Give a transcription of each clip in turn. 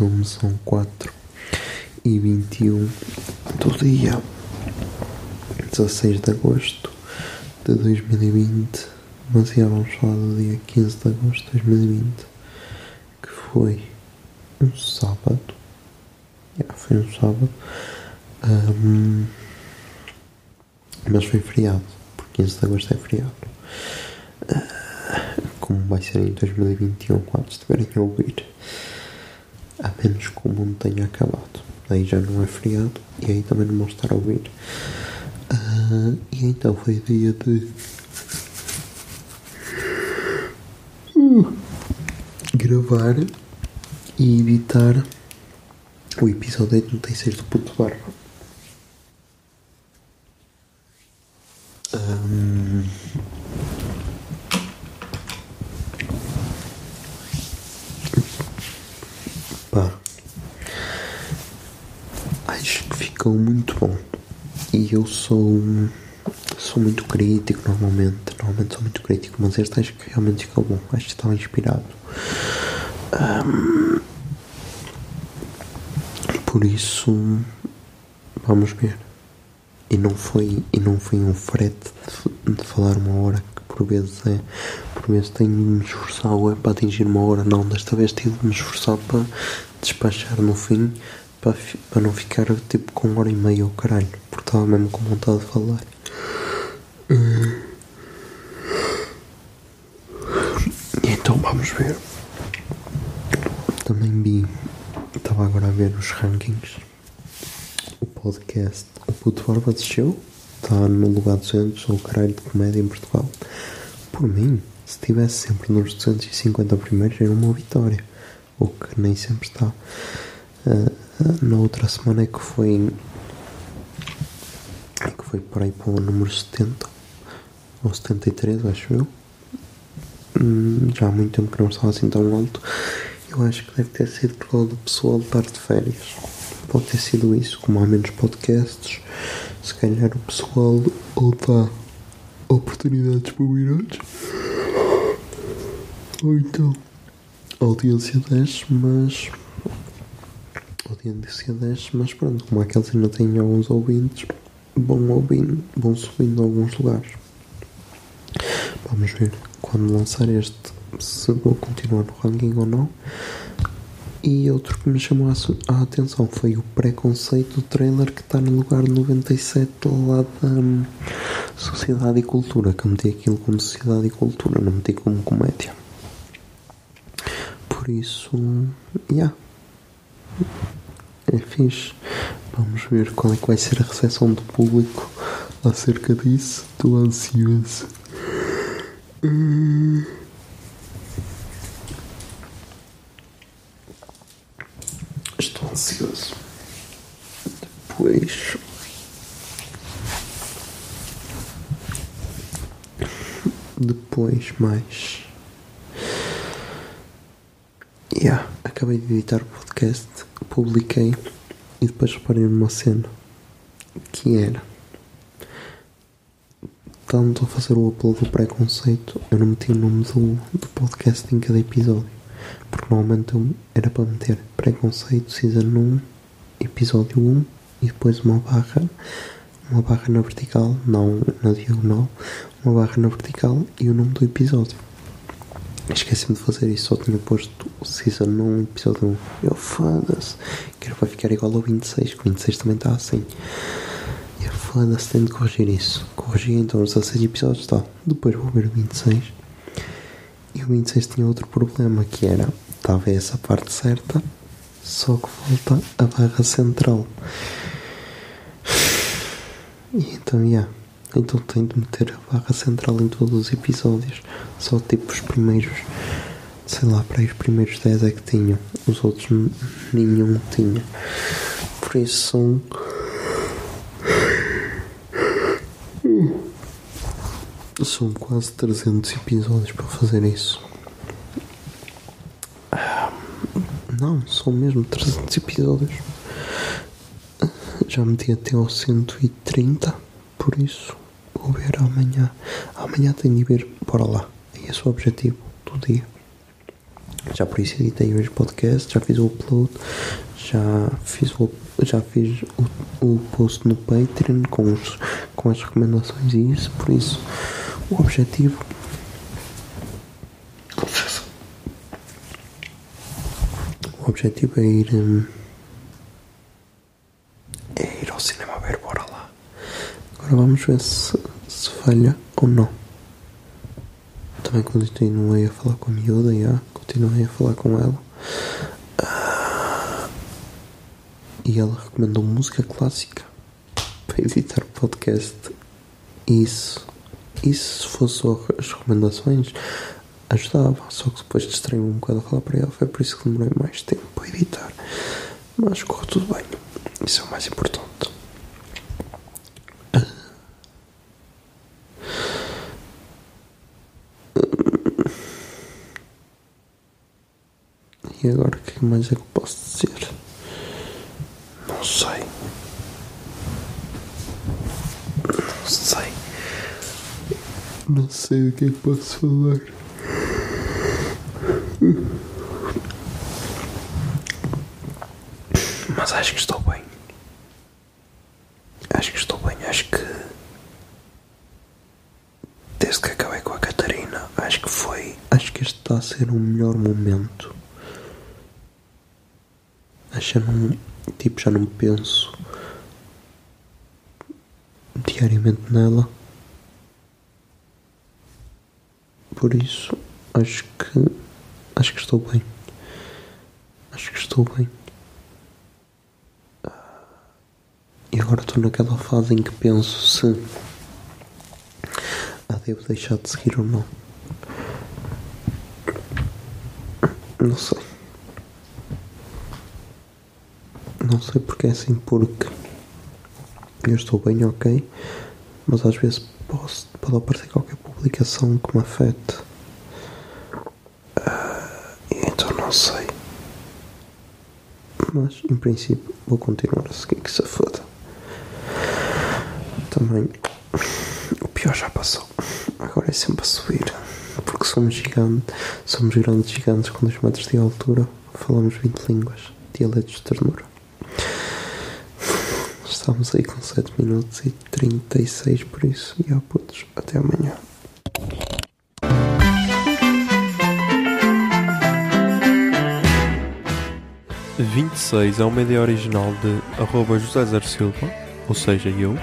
Zoom, são 4 e 21 do dia 16 de agosto de 2020. Mas já vamos falar do dia 15 de agosto de 2020, que foi um sábado. Já, foi um sábado. Ahm, mas foi feriado, porque 15 de agosto é feriado. Ah, como vai ser em 2021, quando estiverem a ouvir. A menos que o mundo tenha acabado. Aí já não é feriado e aí também não vão estar a ouvir. Ah, e então foi dia de. Uh, gravar e editar o episódio 86 do Puto Barba. Ahm, ficou muito bom. E eu sou sou muito crítico normalmente, normalmente sou muito crítico, mas este acho que realmente ficou bom. Acho que estava inspirado. Ahm, por isso vamos ver. E não foi, e não foi um frete de, de falar uma hora que por vezes é. Por vezes tenho de me esforçar é para atingir uma hora. Não, desta vez tive de me esforçar para despachar no fim para, não ficar tipo com uma hora e meia ao caralho. Porque estava mesmo com vontade de falar. Então vamos ver. Também vi. Estava agora a ver os rankings o podcast O Puto Barba desceu, está no lugar 200, ou caralho de comédia em Portugal. Por mim, se estivesse sempre nos 250 primeiros, era uma vitória. O que nem sempre está. Ah, na outra semana que foi. Que foi para aí para o número 70 ou 73, acho eu. Hum, já há muito tempo que não estava assim tão alto. Eu acho que deve ter sido por causa do pessoal estar de férias. Pode ter sido isso, como há menos podcasts, se calhar o pessoal ou dá oportunidades para outros. Ou então a audiência desce, mas. A audiência desce, mas pronto, como aqueles ainda têm alguns ouvintes, vão ouvindo, vão subindo a alguns lugares. Vamos ver quando lançar este se vou continuar no ranking ou não. E outro que me chamou a atenção foi o preconceito do trailer que está no lugar 97 lá da hum, Sociedade e Cultura, que eu meti aquilo como Sociedade e Cultura, não meti como comédia. Por isso, yeah. É fixe. Vamos ver qual é que vai ser a recepção do público acerca disso. Estou ansioso. Hum. Estou ansioso. Depois. Depois, mais. Yeah, acabei de editar o podcast, publiquei e depois reparei numa cena que era. Tanto a fazer o upload do preconceito, eu não meti o nome do, do podcast em cada episódio. Porque normalmente eu era para meter preconceito season 1, episódio 1 e depois uma barra, uma barra na vertical, não na diagonal, uma barra na vertical e o nome do episódio. Esqueci-me de fazer isso, só tinha posto o Season 1, episódio 1. Eu foda-se, que era para ficar igual ao 26, que o 26 também está assim. Eu foda-se, tenho de corrigir isso. Corrigi então os 16 episódios, tal. Depois vou ver o 26. E o 26 tinha outro problema, que era, estava essa parte certa, só que falta a barra central. E então, yeah. Então tenho de meter a barra central em todos os episódios. Só tipo os primeiros, sei lá, para aí os primeiros 10 é que tinham. Os outros nenhum tinha. Por isso são. São quase 300 episódios para fazer isso. Não, são mesmo 300 episódios. Já meti até ao 130, por isso vou ver amanhã. Amanhã tenho de ver, bora lá. É esse o objetivo do dia. Já por isso editei hoje o podcast, já fiz o upload, já fiz o, já fiz o, o post no Patreon com, os, com as recomendações e isso, por isso o objetivo. O objetivo é ir. hum, é ir ao cinema ver, bora lá. Agora vamos ver se, se falha ou não. Também continuei a falar com a miúda, já. Continuei a falar com ela. Ah, e ela recomendou música clássica para editar o podcast. Isso, isso se fosse só as recomendações, ajudava. Só que depois distraí um bocado a falar para ela. Foi por isso que demorei mais tempo para editar. Mas correu tudo bem. Isso é o mais importante. E agora o que mais é que eu posso dizer? Não sei. Não sei. Não sei o que é que posso falar. Mas acho que estou bem. Acho que estou bem. Acho que. Desde que acabei com a Catarina, acho que foi. Acho que este está a ser o melhor momento. Já não. Tipo, já não penso. Diariamente nela. Por isso, acho que. Acho que estou bem. Acho que estou bem. E agora estou naquela fase em que penso se a devo deixar de seguir ou não. Não sei. Não sei porque é assim, porque eu estou bem, ok, mas às vezes posso, pode aparecer qualquer publicação que me afete. Ah, então não sei. Mas em princípio vou continuar a seguir que se foda. Também o pior já passou. Agora é sempre a subir. Porque somos gigantes, somos grandes gigantes com 2 metros de altura. Falamos 20 línguas, dialetos de ternura. Estamos aí com 7 minutos e 36 por isso. E ó putos, até amanhã. 26 é uma ideia original de arroba José Zer Silva, ou seja, eu.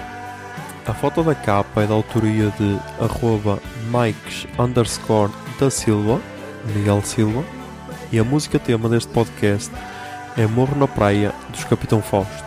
A foto da capa é da autoria de arroba Mikes underscore da Silva, Miguel Silva. E a música tema deste podcast é Morro na Praia, dos Capitão Fausto.